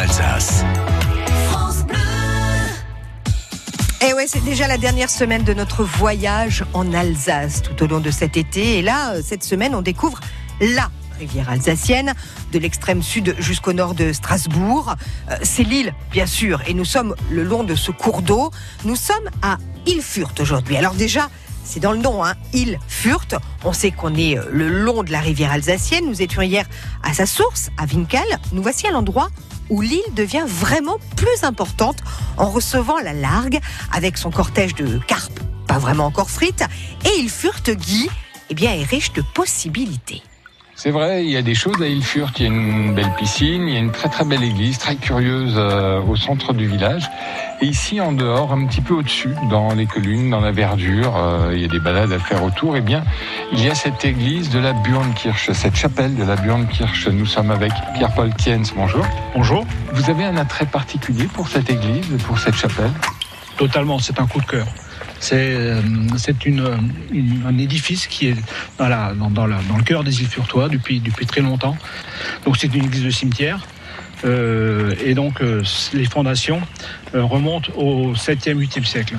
Alsace. Et eh ouais, c'est déjà la dernière semaine de notre voyage en Alsace tout au long de cet été. Et là, euh, cette semaine, on découvre la rivière alsacienne, de l'extrême sud jusqu'au nord de Strasbourg. Euh, c'est l'île, bien sûr, et nous sommes le long de ce cours d'eau. Nous sommes à Ilfurt aujourd'hui. Alors déjà, c'est dans le nom, hein, Ilfurt. On sait qu'on est euh, le long de la rivière alsacienne. Nous étions hier à sa source, à Winkel. Nous voici à l'endroit où l'île devient vraiment plus importante en recevant la largue avec son cortège de carpes, pas vraiment encore frites, et Ilfurt Guy eh bien, est riche de possibilités. C'est vrai, il y a des choses à Ilfurt. Il y a une belle piscine, il y a une très très belle église, très curieuse euh, au centre du village. Et ici, en dehors, un petit peu au-dessus, dans les collines, dans la verdure, euh, il y a des balades à faire autour. Eh bien, il y a cette église de la Burnkirche, cette chapelle de la Burnkirche. Nous sommes avec Pierre-Paul Kienz. Bonjour. Bonjour. Vous avez un attrait particulier pour cette église, pour cette chapelle? Totalement, c'est un coup de cœur. C'est euh, un édifice qui est dans, dans, le cœur des îles Furtois depuis, depuis très longtemps. Donc c'est une église de cimetière. Euh, et donc euh, les fondations remontent au 7e, 8e siècle.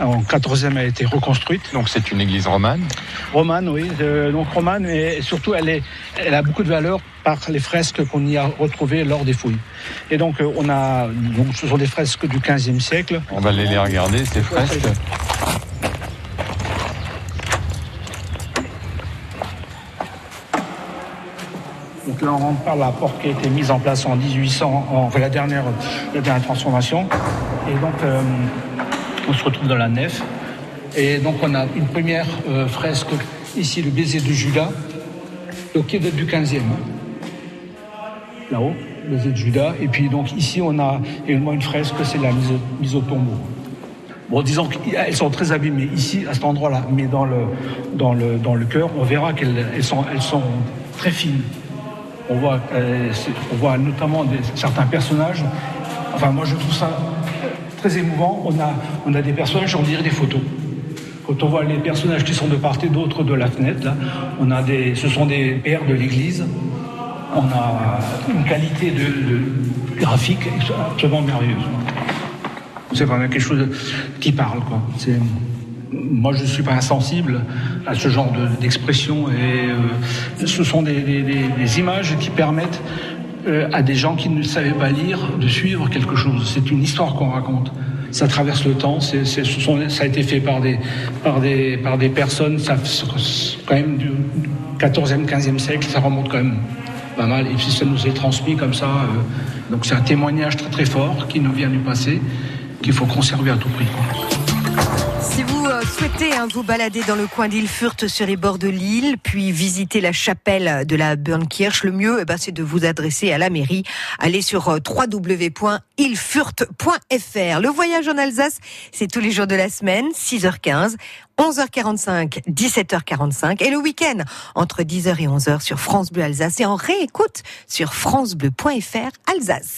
En 14e, elle a été reconstruite. Donc c'est une église romane? Romane, oui. donc romane, et surtout elle, est, elle a beaucoup de valeur par les fresques qu'on y a retrouvées lors des fouilles. Et donc on a, donc, ce sont des fresques du 15e siècle. On va aller les regarder, ces fresques. Donc là, on rentre par la porte qui a été mise en place en 1800, en la, dernière, transformation. Et donc, euh, on se retrouve dans la nef. Et donc, on a une première euh, fresque, ici, le baiser de Judas, qui date du 15e. Là-haut, le baiser de Judas. Et puis, donc, ici, on a également une fresque, c'est la mise, mise au tombeau. Bon, disons qu'elles sont très abîmées ici, à cet endroit-là, mais dans le, dans le, dans le cœur, on verra qu'elles sont, elles sont très fines. On voit, euh, on voit notamment certains personnages. Enfin, moi, je trouve ça très émouvant. On a, on a des personnages, on dirait des photos. Quand on voit les personnages qui sont de part et d'autre de la fenêtre, on a des, ce sont des pères de l'Église. On a une qualité de, graphique absolument merveilleuse. C'est vraiment quelque chose qui parle. Quoi. Moi, je ne suis pas insensible à ce genre d'expression et euh, ce sont des, images qui permettent euh, à des gens qui ne savaient pas lire de suivre quelque chose. C'est une histoire qu'on raconte. Ça traverse le temps. ça a été fait par des, par des, par des personnes, ça, quand même du 14e, 15e siècle, ça remonte quand même pas mal. Et puis ça nous est transmis comme ça. Euh, donc c'est un témoignage très très fort qui nous vient du passé, qu'il faut conserver à tout prix. Souhaitez hein, vous balader dans le coin d'Ilfurt sur les bords de l'île, puis visiter la chapelle de la Burnkirche, le mieux, eh ben, c'est de vous adresser à la mairie. Allez sur euh, www.ilfurt.fr. Le voyage en Alsace, c'est tous les jours de la semaine, 6h15. 11h45, 17h45 et le week-end entre 10h et 11h sur France Bleu Alsace et en réécoute sur francebleu.fr Alsace.